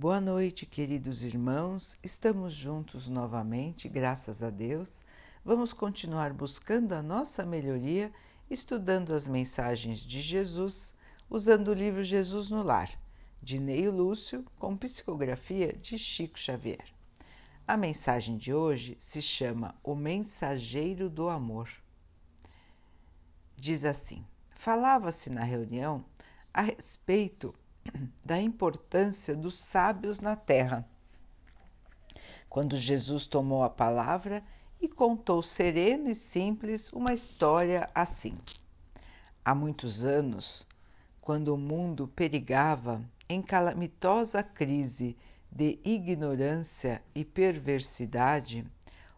Boa noite, queridos irmãos. Estamos juntos novamente, graças a Deus. Vamos continuar buscando a nossa melhoria, estudando as mensagens de Jesus, usando o livro Jesus no Lar, de Neio Lúcio, com psicografia de Chico Xavier. A mensagem de hoje se chama O Mensageiro do Amor. Diz assim: Falava-se na reunião a respeito da importância dos sábios na terra. Quando Jesus tomou a palavra e contou sereno e simples uma história assim. Há muitos anos, quando o mundo perigava em calamitosa crise de ignorância e perversidade,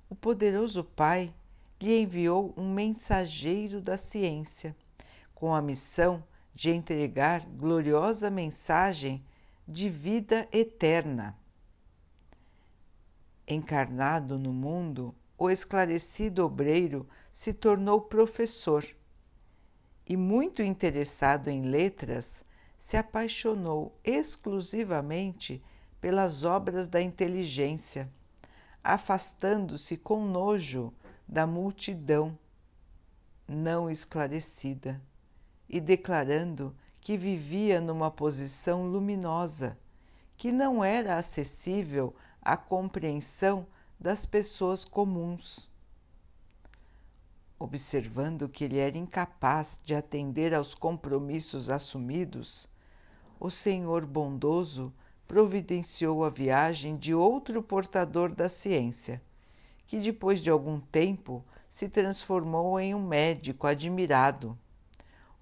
o poderoso Pai lhe enviou um mensageiro da ciência com a missão de entregar gloriosa mensagem de vida eterna. Encarnado no mundo, o esclarecido obreiro se tornou professor e, muito interessado em letras, se apaixonou exclusivamente pelas obras da inteligência, afastando-se com nojo da multidão não esclarecida e declarando que vivia numa posição luminosa, que não era acessível à compreensão das pessoas comuns. Observando que ele era incapaz de atender aos compromissos assumidos, o Senhor bondoso providenciou a viagem de outro portador da ciência, que depois de algum tempo se transformou em um médico admirado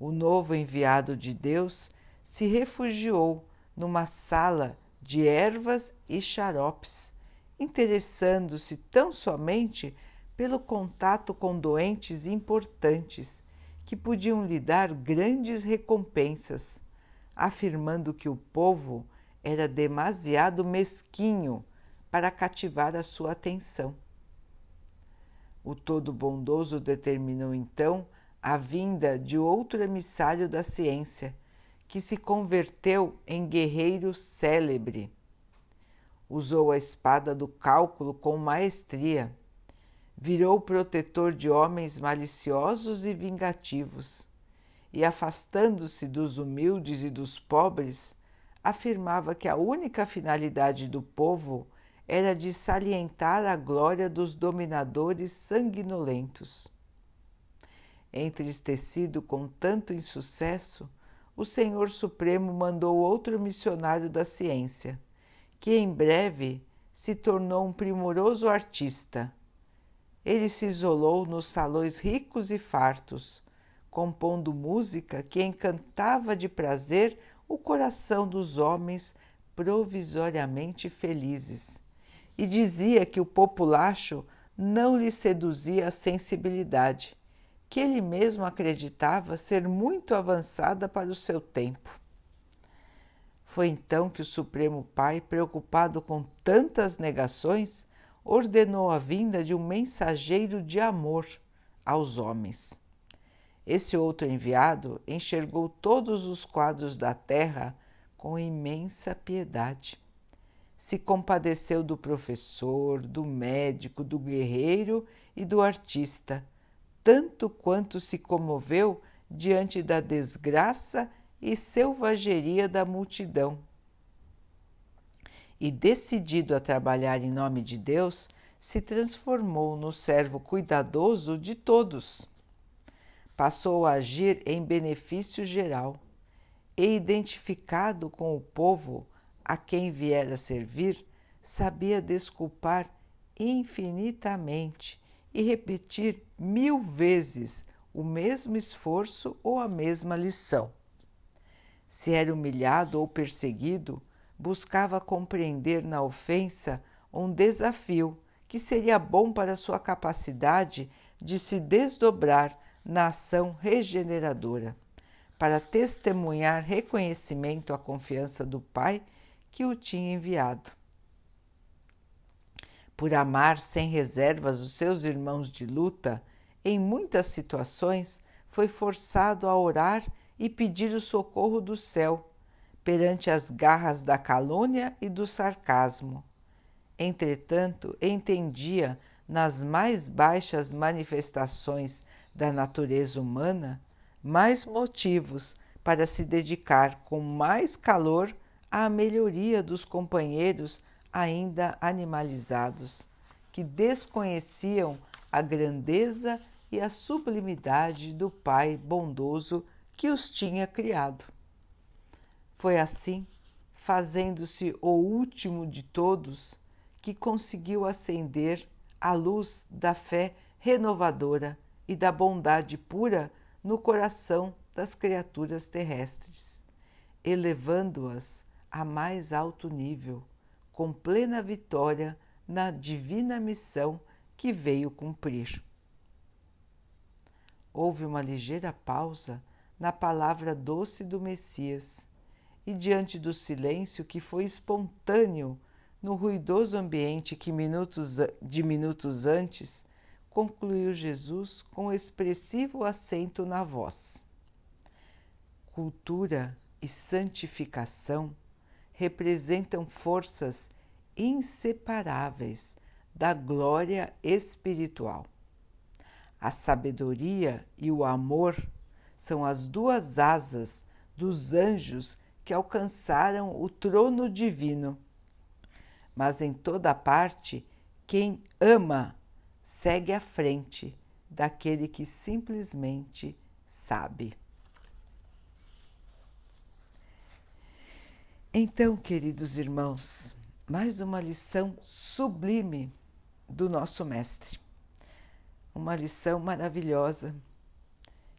o novo enviado de Deus se refugiou numa sala de ervas e xaropes, interessando-se tão somente pelo contato com doentes importantes que podiam lhe dar grandes recompensas, afirmando que o povo era demasiado mesquinho para cativar a sua atenção. O Todo Bondoso determinou então a vinda de outro emissário da ciência, que se converteu em guerreiro célebre. Usou a espada do cálculo com maestria, virou protetor de homens maliciosos e vingativos, e afastando-se dos humildes e dos pobres, afirmava que a única finalidade do povo era de salientar a glória dos dominadores sanguinolentos. Entristecido com tanto insucesso, o Senhor Supremo mandou outro missionário da ciência, que em breve se tornou um primoroso artista. Ele se isolou nos salões ricos e fartos, compondo música que encantava de prazer o coração dos homens provisoriamente felizes, e dizia que o populacho não lhe seduzia a sensibilidade, que ele mesmo acreditava ser muito avançada para o seu tempo. Foi então que o Supremo Pai, preocupado com tantas negações, ordenou a vinda de um mensageiro de amor aos homens. Esse outro enviado enxergou todos os quadros da terra com imensa piedade. Se compadeceu do professor, do médico, do guerreiro e do artista tanto quanto se comoveu diante da desgraça e selvageria da multidão. E decidido a trabalhar em nome de Deus, se transformou no servo cuidadoso de todos. Passou a agir em benefício geral e, identificado com o povo a quem viera servir, sabia desculpar infinitamente e repetir mil vezes o mesmo esforço ou a mesma lição. Se era humilhado ou perseguido, buscava compreender na ofensa um desafio que seria bom para sua capacidade de se desdobrar na ação regeneradora, para testemunhar reconhecimento à confiança do Pai que o tinha enviado por amar sem reservas os seus irmãos de luta, em muitas situações foi forçado a orar e pedir o socorro do céu, perante as garras da calúnia e do sarcasmo. Entretanto, entendia nas mais baixas manifestações da natureza humana mais motivos para se dedicar com mais calor à melhoria dos companheiros ainda animalizados, que desconheciam a grandeza e a sublimidade do Pai bondoso que os tinha criado. Foi assim, fazendo-se o último de todos, que conseguiu acender a luz da fé renovadora e da bondade pura no coração das criaturas terrestres, elevando-as a mais alto nível, com plena vitória na divina missão que veio cumprir. Houve uma ligeira pausa na palavra doce do Messias, e diante do silêncio que foi espontâneo no ruidoso ambiente que minutos, de minutos antes concluiu Jesus com expressivo acento na voz. Cultura e santificação representam forças inseparáveis da glória espiritual. A sabedoria e o amor são as duas asas dos anjos que alcançaram o trono divino. Mas em toda parte, quem ama segue à frente daquele que simplesmente sabe. Então, queridos irmãos, mais uma lição sublime do nosso Mestre. Uma lição maravilhosa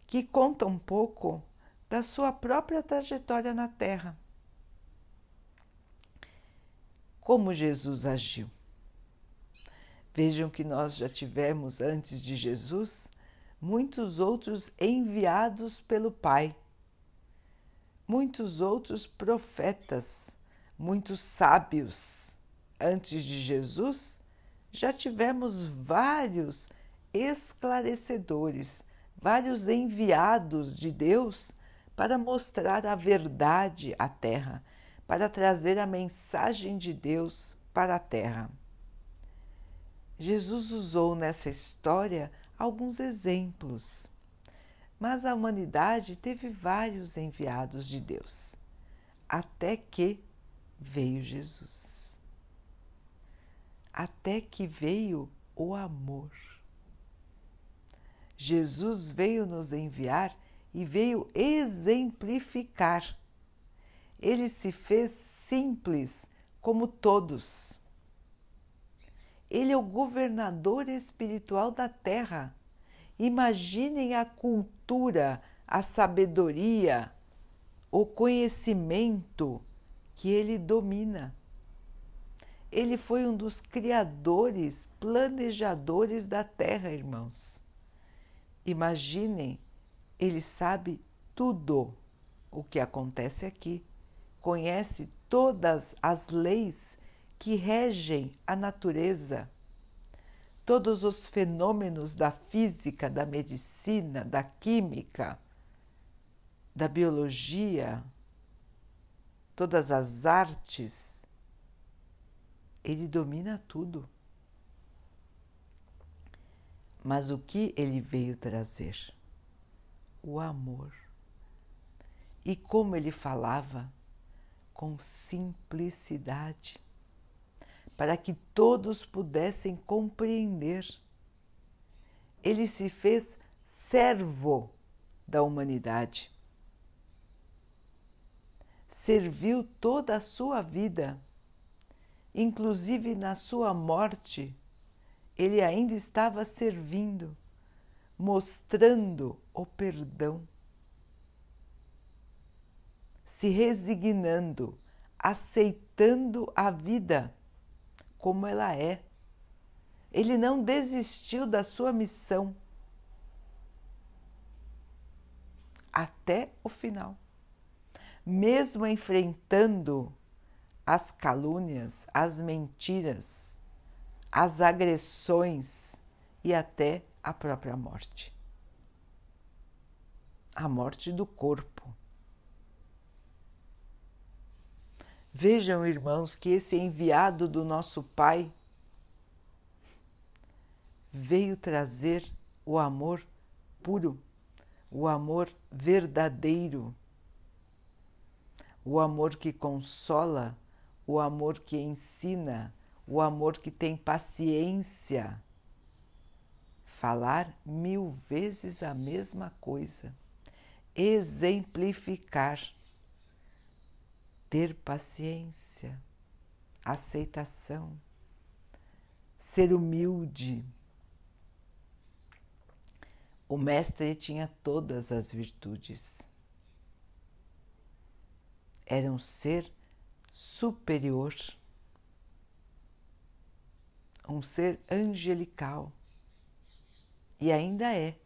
que conta um pouco da sua própria trajetória na Terra. Como Jesus agiu. Vejam que nós já tivemos antes de Jesus muitos outros enviados pelo Pai, muitos outros profetas, muitos sábios. Antes de Jesus, já tivemos vários esclarecedores, vários enviados de Deus para mostrar a verdade à Terra, para trazer a mensagem de Deus para a Terra. Jesus usou nessa história alguns exemplos, mas a humanidade teve vários enviados de Deus, até que veio Jesus. Até que veio o amor. Jesus veio nos enviar e veio exemplificar. Ele se fez simples como todos ele é o governador espiritual da Terra. Imaginem a cultura, a sabedoria, o conhecimento que ele domina. Ele foi um dos criadores, planejadores da Terra, irmãos. Imaginem, ele sabe tudo o que acontece aqui, conhece todas as leis que regem a natureza, todos os fenômenos da física, da medicina, da química, da biologia, todas as artes, ele domina tudo. Mas o que ele veio trazer? O amor. E como ele falava? Com simplicidade para que todos pudessem compreender. Ele se fez servo da humanidade. Serviu toda a sua vida, inclusive na sua morte, ele ainda estava servindo, mostrando o perdão, se resignando, aceitando a vida como ela é. Ele não desistiu da sua missão até o final. Mesmo enfrentando as calúnias, as mentiras, as agressões e até a própria morte. A morte do corpo. Vejam, irmãos, que esse enviado do nosso Pai veio trazer o amor puro, o amor verdadeiro, o amor que consola, o amor que ensina, o amor que tem paciência. Falar mil vezes a mesma coisa, exemplificar, ter paciência, aceitação, ser humilde o Mestre tinha todas as virtudes. Era um ser superior, um ser angelical e ainda é.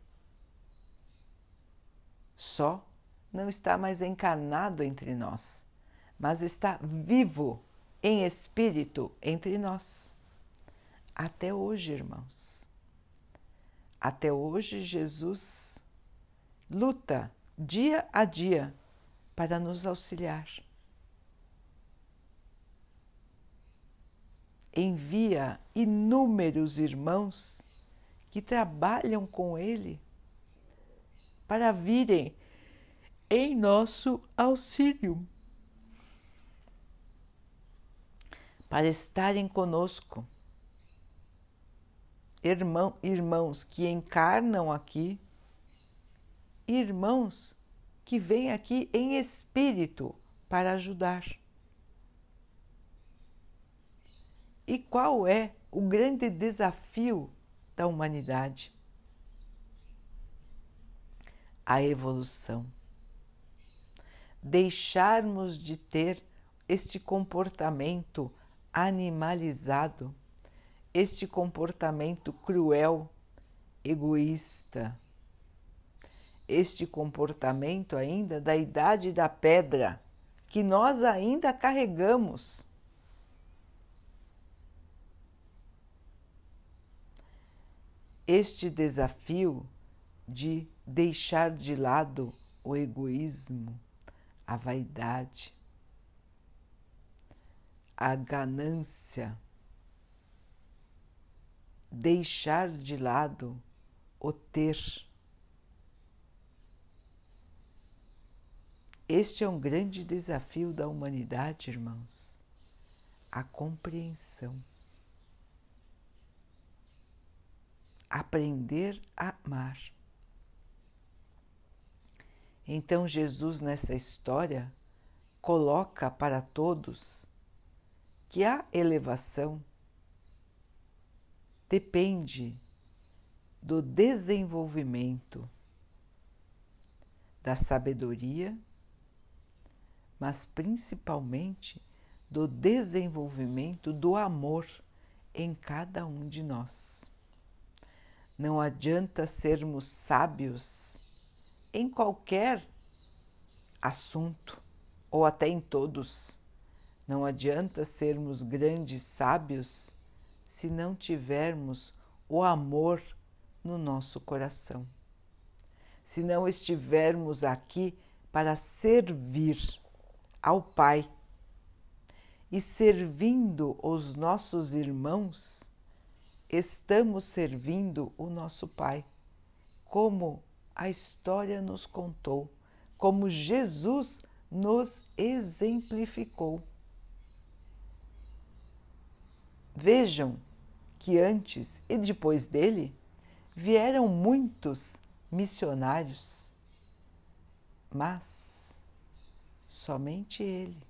Só não está mais encarnado entre nós, mas está vivo em espírito entre nós. Até hoje, irmãos. Até hoje, Jesus luta dia a dia para nos auxiliar. Envia inúmeros irmãos que trabalham com Ele para virem em nosso auxílio, para estarem conosco irmão, irmãos que encarnam aqui, irmãos que vêm aqui em espírito para ajudar. E qual é o grande desafio da humanidade? A evolução. Deixarmos de ter este comportamento animalizado este comportamento cruel, egoísta, este comportamento ainda da idade da pedra que nós ainda carregamos. Este desafio de deixar de lado o egoísmo, a vaidade, a ganância, deixar de lado o ter. Este é um grande desafio da humanidade, irmãos. A compreensão. Aprender a amar. Então, Jesus, nessa história, coloca para todos que a elevação depende do desenvolvimento da sabedoria, mas principalmente do desenvolvimento do amor em cada um de nós. Não adianta sermos sábios em qualquer assunto ou até em todos. Não adianta sermos grandes sábios se não tivermos o amor no nosso coração. Se não estivermos aqui para servir ao Pai e servindo os nossos irmãos, estamos servindo o nosso Pai, como a história nos contou, como Jesus nos exemplificou. Vejam que antes e depois dele vieram muitos missionários, mas somente ele,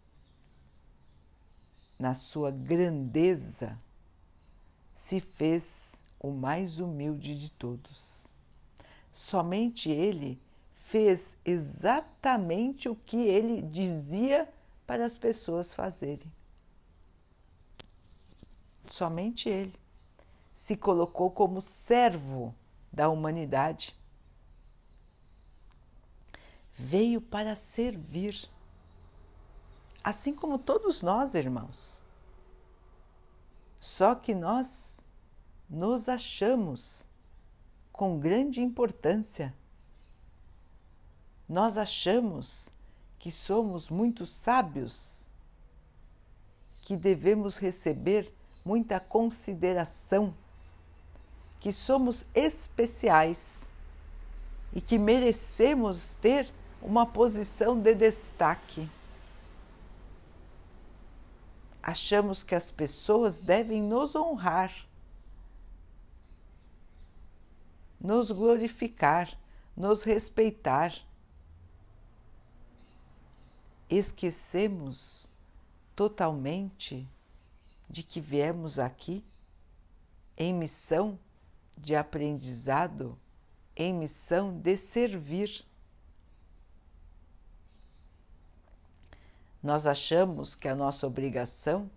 na sua grandeza, se fez o mais humilde de todos. Somente ele fez exatamente o que ele dizia para as pessoas fazerem. Somente ele se colocou como servo da humanidade. Veio para servir, assim como todos nós, irmãos. Só que nós nos achamos com grande importância. Nós achamos que somos muito sábios que devemos receber muita consideração, que somos especiais e que merecemos ter uma posição de destaque. Achamos que as pessoas devem nos honrar, nos glorificar, nos respeitar. Esquecemos totalmente de que viemos aqui em missão de aprendizado, em missão de servir. Nós achamos que a nossa obrigação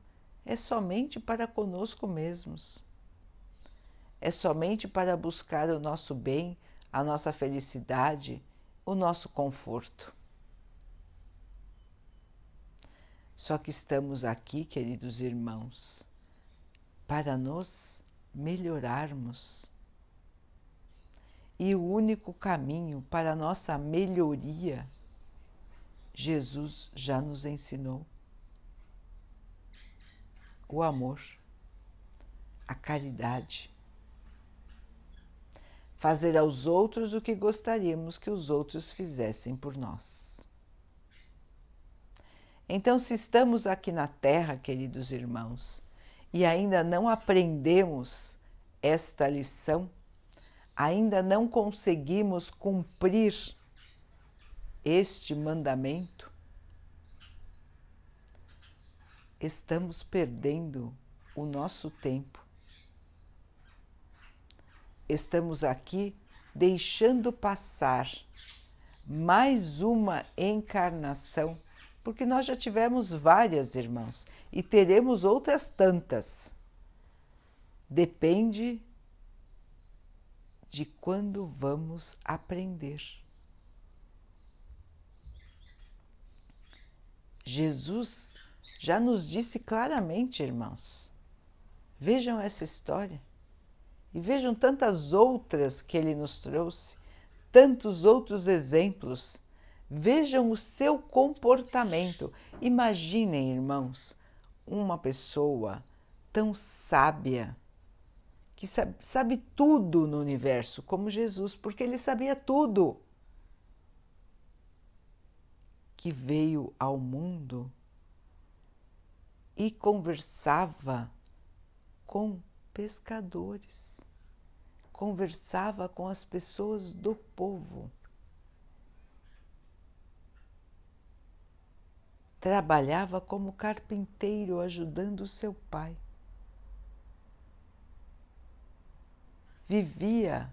é somente para conosco mesmos, é somente para buscar o nosso bem, a nossa felicidade, o nosso conforto. Só que estamos aqui, queridos irmãos, para nos melhorarmos. E o único caminho para a nossa melhoria, Jesus já nos ensinou. O amor, a caridade. Fazer aos outros o que gostaríamos que os outros fizessem por nós. Então, se estamos aqui na Terra, queridos irmãos, e ainda não aprendemos esta lição, ainda não conseguimos cumprir este mandamento, estamos perdendo o nosso tempo. Estamos aqui deixando passar mais uma encarnação porque nós já tivemos várias irmãos e teremos outras tantas. Depende de quando vamos aprender. Jesus já nos disse claramente, irmãos. Vejam essa história e vejam tantas outras que ele nos trouxe, tantos outros exemplos Vejam o seu comportamento. Imaginem, irmãos, uma pessoa tão sábia, que sabe, sabe, tudo no universo, como Jesus, porque ele sabia tudo. Que veio ao mundo e conversava com pescadores, conversava com as pessoas do povo trabalhava como carpinteiro ajudando seu pai. Vivia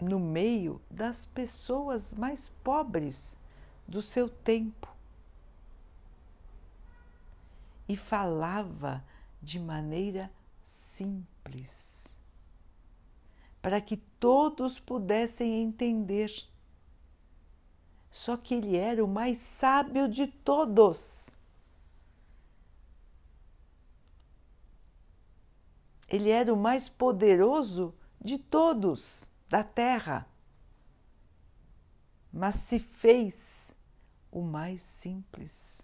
no meio das pessoas mais pobres do seu tempo e falava de maneira simples, para que todos pudessem entender só que ele era o mais sábio de todos. Ele era o mais poderoso de todos da terra, mas se fez o mais simples.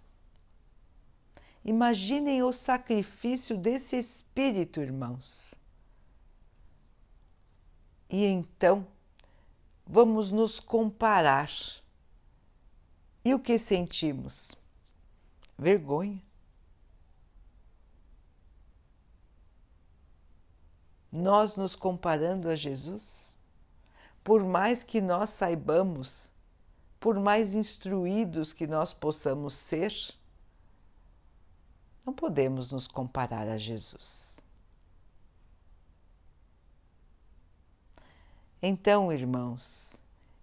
Imaginem o sacrifício desse espírito, irmãos. E então vamos nos comparar e o que sentimos? Vergonha. Nós nos comparando a Jesus, por mais que nós saibamos, por mais instruídos que nós possamos ser, não podemos nos comparar a Jesus. Então, irmãos,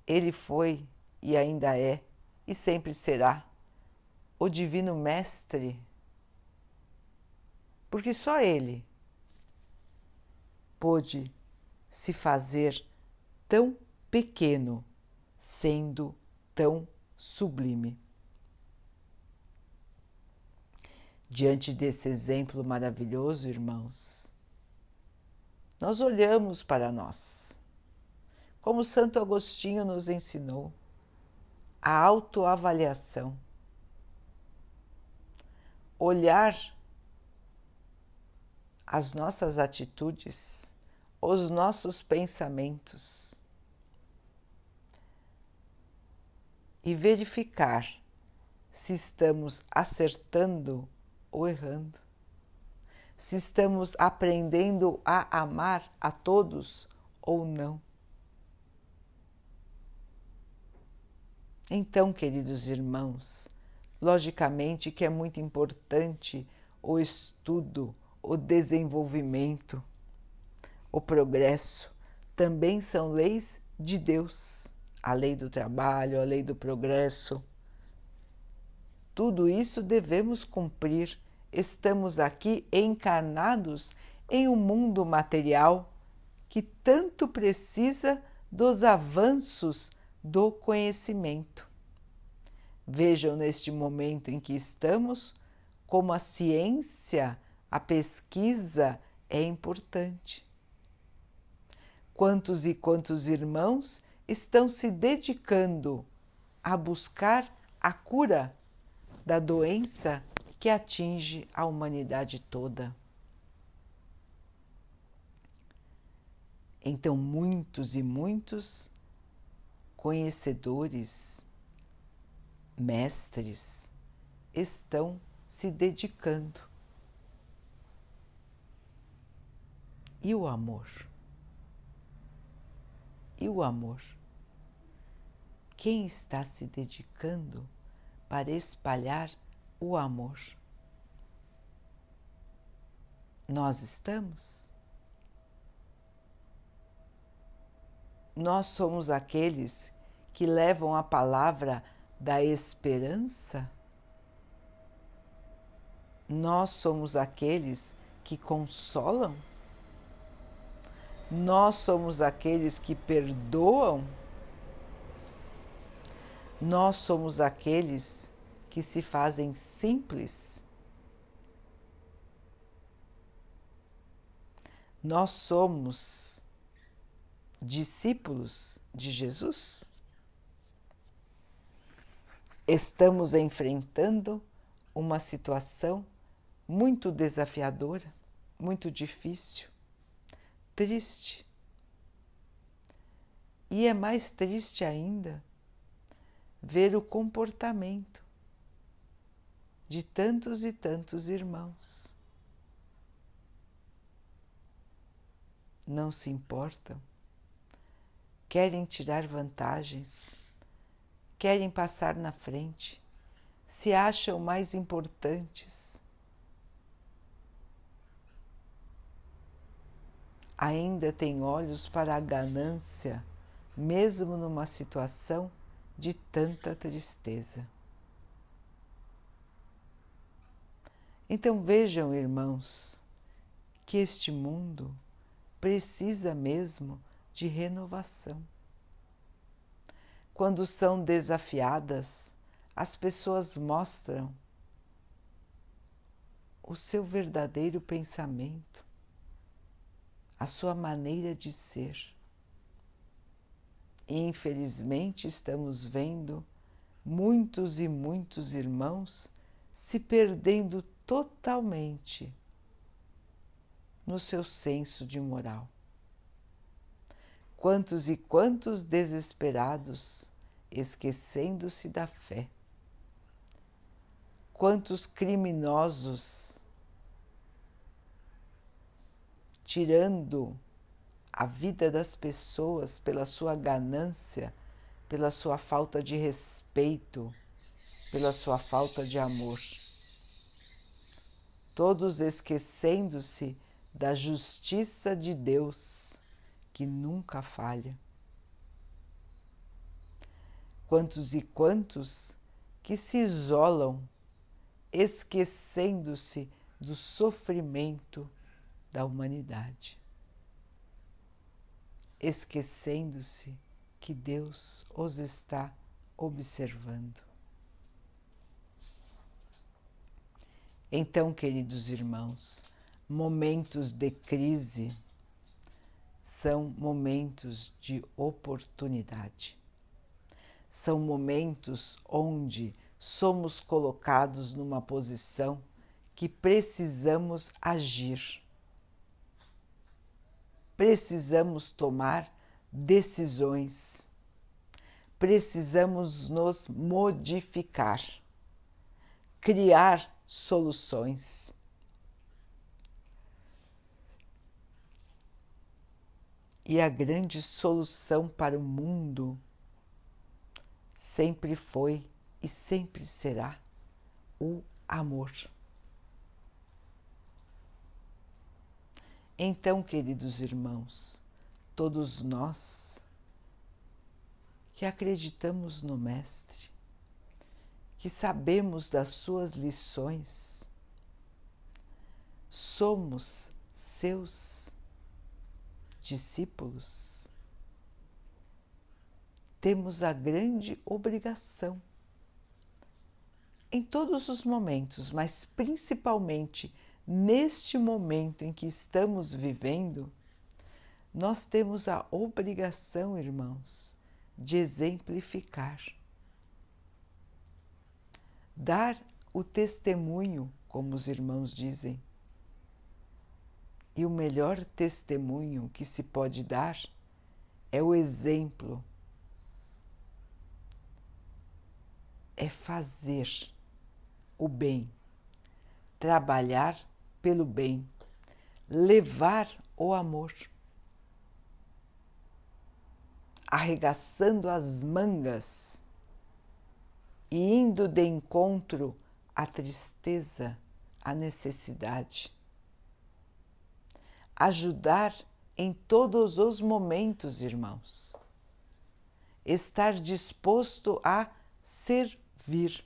ele foi e ainda é e sempre será o Divino Mestre, porque só Ele pôde se fazer tão pequeno, sendo tão sublime. Diante desse exemplo maravilhoso, irmãos, nós olhamos para nós, como Santo Agostinho nos ensinou a autoavaliação. olhar as nossas atitudes, os nossos pensamentos e verificar se estamos acertando ou errando, se estamos aprendendo a amar a todos ou não. Então, queridos irmãos, logicamente que é muito importante o estudo, o desenvolvimento, o progresso, também são leis de Deus. A lei do trabalho, a lei do progresso. Tudo isso devemos cumprir. Estamos aqui encarnados em um mundo material que tanto precisa dos avanços do conhecimento. Vejam neste momento em que estamos como a ciência, a pesquisa é importante. Quantos e quantos irmãos estão se dedicando a buscar a cura da doença que atinge a humanidade toda. Então, muitos e muitos conhecedores, mestres, estão se dedicando. E o amor? E o amor? Quem está se dedicando para espalhar o amor? Nós estamos? Nós somos aqueles que levam a palavra da esperança? Nós somos aqueles que consolam? Nós somos aqueles que perdoam? Nós somos aqueles que se fazem simples? Nós somos discípulos de Jesus? Estamos enfrentando uma situação muito desafiadora, muito difícil, triste. E é mais triste ainda ver o comportamento de tantos e tantos irmãos. Não se importam, querem tirar vantagens querem passar na frente, se acham mais importantes. Ainda têm olhos para a ganância, mesmo numa situação de tanta tristeza. Então vejam, irmãos, que este mundo precisa mesmo de renovação. Quando são desafiadas, as pessoas mostram o seu verdadeiro pensamento, a sua maneira de ser. E, infelizmente, estamos vendo muitos e muitos irmãos se perdendo totalmente no seu senso de moral. Quantos e quantos desesperados, esquecendo-se da fé. Quantos criminosos tirando a vida das pessoas pela sua ganância, pela sua falta de respeito, pela sua falta de amor. Todos esquecendo-se da justiça de Deus que nunca falha. Quantos e quantos que se isolam, esquecendo-se do sofrimento da humanidade, esquecendo-se que Deus os está observando. Então, queridos irmãos, momentos de crise são momentos de oportunidade. São momentos onde somos colocados numa posição que precisamos agir. Precisamos tomar decisões. Precisamos nos modificar, criar soluções. E a grande solução para o mundo sempre foi e sempre será o amor. Então, queridos irmãos, todos nós que acreditamos no Mestre, que sabemos das suas lições, somos seus discípulos, temos a grande obrigação, em todos os momentos, mas principalmente neste momento em que estamos vivendo, nós temos a obrigação, irmãos, de exemplificar, dar o testemunho, como os irmãos dizem, e o melhor testemunho que se pode dar é o exemplo, é fazer o bem, trabalhar pelo bem, levar o amor, arregaçando as mangas e indo de encontro à tristeza, à necessidade ajudar em todos os momentos, irmãos. Estar disposto a servir.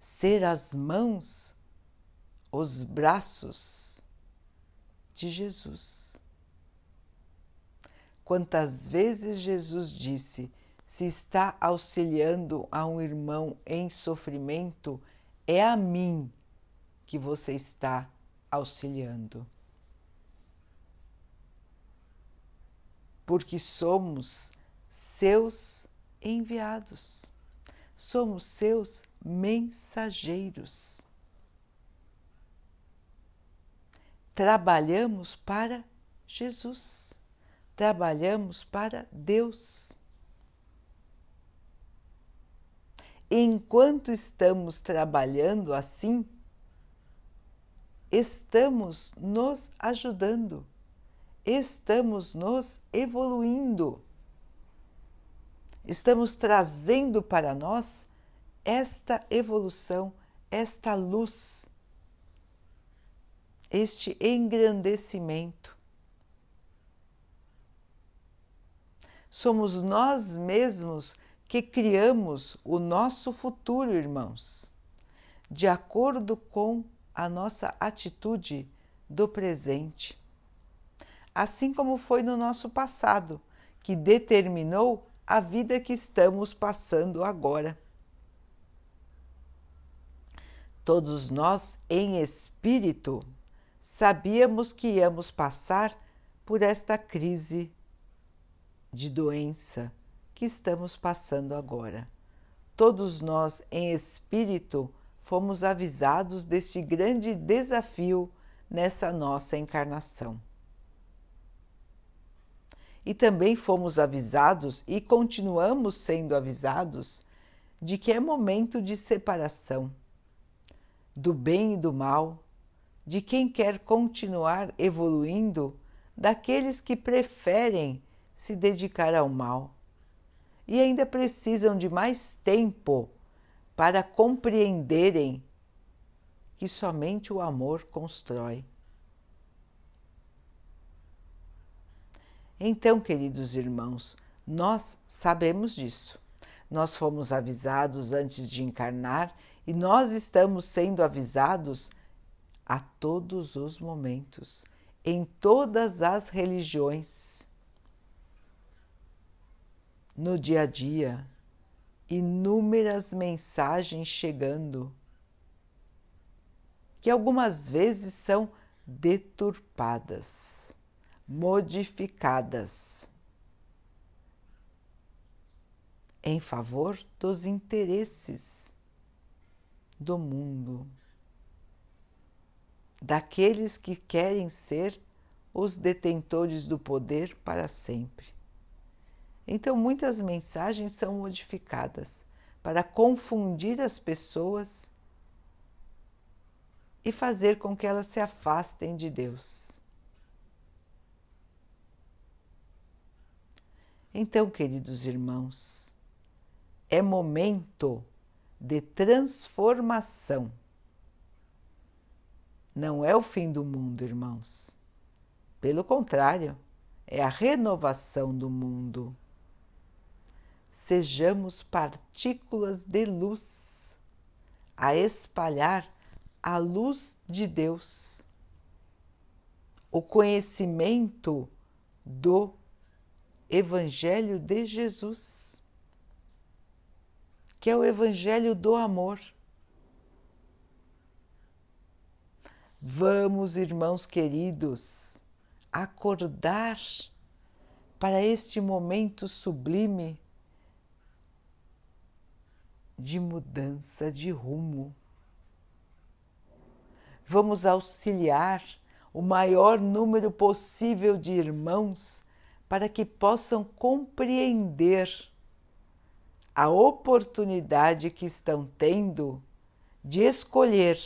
Ser as mãos, os braços de Jesus. Quantas vezes Jesus disse: se está auxiliando a um irmão em sofrimento, é a mim que você está auxiliando. Porque somos seus enviados, somos seus mensageiros. Trabalhamos para Jesus, trabalhamos para Deus. Enquanto estamos trabalhando assim, estamos nos ajudando, estamos nos evoluindo, estamos trazendo para nós esta evolução, esta luz, este engrandecimento. Somos nós mesmos que criamos o nosso futuro, irmãos, de acordo com a nossa atitude do presente. Assim como foi no nosso passado, que determinou a vida que estamos passando agora. Todos nós, em espírito, sabíamos que íamos passar por esta crise de doença que estamos passando agora. Todos nós, em espírito, fomos avisados deste grande desafio nessa nossa encarnação. E também fomos avisados e continuamos sendo avisados de que é momento de separação do bem e do mal, de quem quer continuar evoluindo, daqueles que preferem se dedicar ao mal e ainda precisam de mais tempo para compreenderem que somente o amor constrói. Então, queridos irmãos, nós sabemos disso. Nós fomos avisados antes de encarnar e nós estamos sendo avisados a todos os momentos, em todas as religiões, no dia a dia, inúmeras mensagens chegando, que algumas vezes são deturpadas, modificadas em favor dos interesses do mundo, daqueles que querem ser os detentores do poder para sempre. Então, muitas mensagens são modificadas para confundir as pessoas e fazer com que elas se afastem de Deus. Então, queridos irmãos, é momento de transformação. Não é o fim do mundo, irmãos. Pelo contrário, é a renovação do mundo. Sejamos partículas de luz a espalhar a luz de Deus, o conhecimento do Evangelho de Jesus, que é o Evangelho do amor. Vamos, irmãos queridos, acordar para este momento sublime de mudança de rumo. Vamos auxiliar o maior número possível de irmãos para que possam compreender a oportunidade que estão tendo de escolher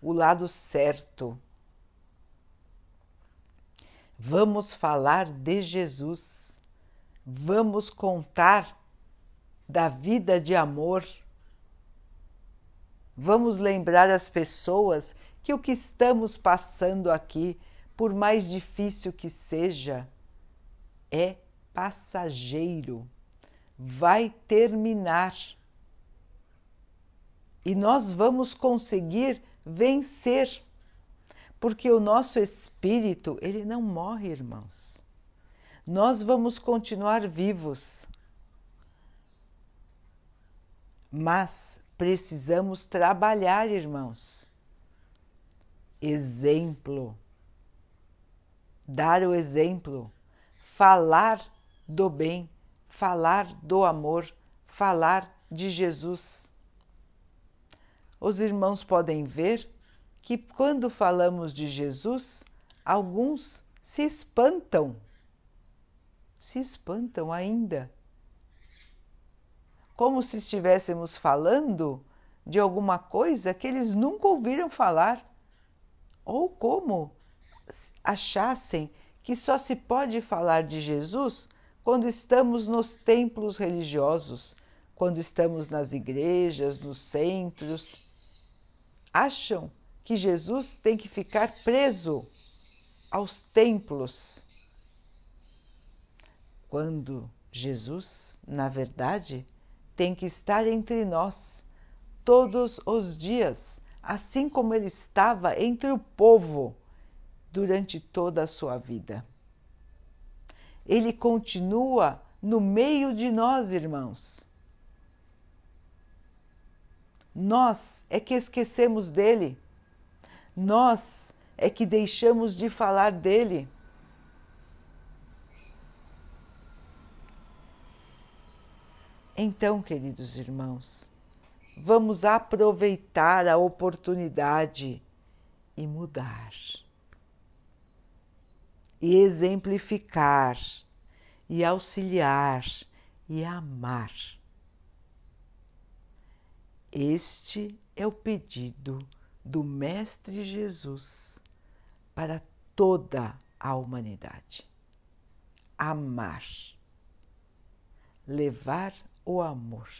o lado certo. Vamos falar de Jesus, vamos contar da vida de amor, vamos lembrar as pessoas que o que estamos passando aqui, por mais difícil que seja, é passageiro, vai terminar. E nós vamos conseguir vencer, porque o nosso espírito, ele não morre, irmãos. Nós vamos continuar vivos. Mas precisamos trabalhar, irmãos exemplo. Dar o exemplo, falar do bem, falar do amor, falar de Jesus. Os irmãos podem ver que quando falamos de Jesus, alguns se espantam, se espantam ainda, como se estivéssemos falando de alguma coisa que eles nunca ouviram falar ou como achassem que só se pode falar de Jesus quando estamos nos templos religiosos, quando estamos nas igrejas, nos centros. Acham que Jesus tem que ficar preso aos templos. Quando Jesus, na verdade, tem que estar entre nós todos os dias assim como ele estava entre o povo durante toda a sua vida. Ele continua no meio de nós, irmãos. Nós é que esquecemos dele, nós é que deixamos de falar dele. Então, queridos irmãos, vamos aproveitar a oportunidade e mudar, e exemplificar, e auxiliar, e amar. Este é o pedido do Mestre Jesus para toda a humanidade. Amar, levar o amor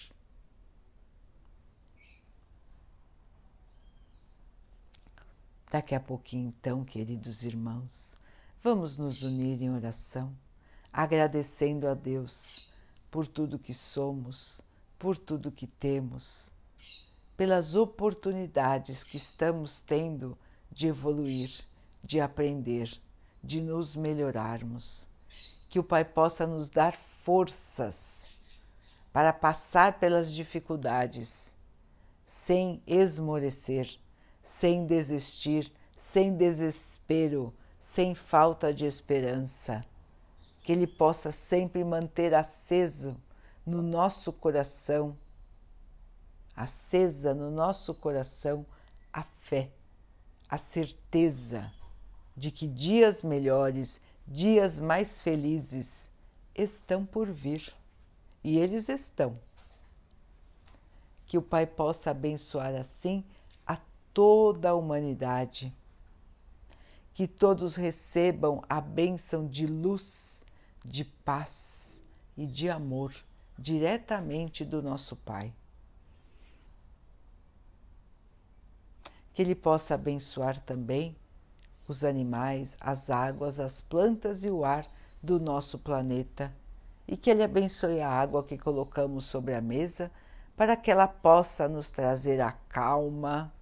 Daqui a pouquinho, então, queridos irmãos, vamos nos unir em oração, agradecendo a Deus por tudo que somos, por tudo que temos, pelas oportunidades que estamos tendo de evoluir, de aprender, de nos melhorarmos. Que o Pai possa nos dar forças para passar pelas dificuldades sem esmorecer sem desistir, sem desespero, sem falta de esperança. Que Ele possa sempre manter aceso no nosso coração acesa no nosso coração a fé, a certeza de que dias melhores, dias mais felizes estão por vir. E eles estão. Que o Pai possa abençoar assim a toda a humanidade. Que todos recebam a bênção de luz, de paz e de amor diretamente do nosso Pai. Que Ele possa abençoar também os animais, as águas, as plantas e o ar do nosso planeta e que Ele abençoe a água que colocamos sobre a mesa para que ela possa nos trazer a calma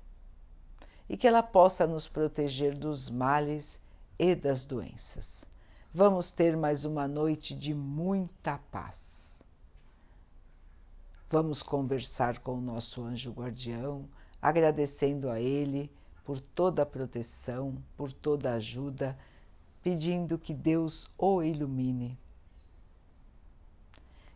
e que ela possa nos proteger dos males e das doenças. Vamos ter mais uma noite de muita paz. Vamos conversar com o nosso anjo guardião, agradecendo a ele por toda a proteção, por toda a ajuda, pedindo que Deus o ilumine.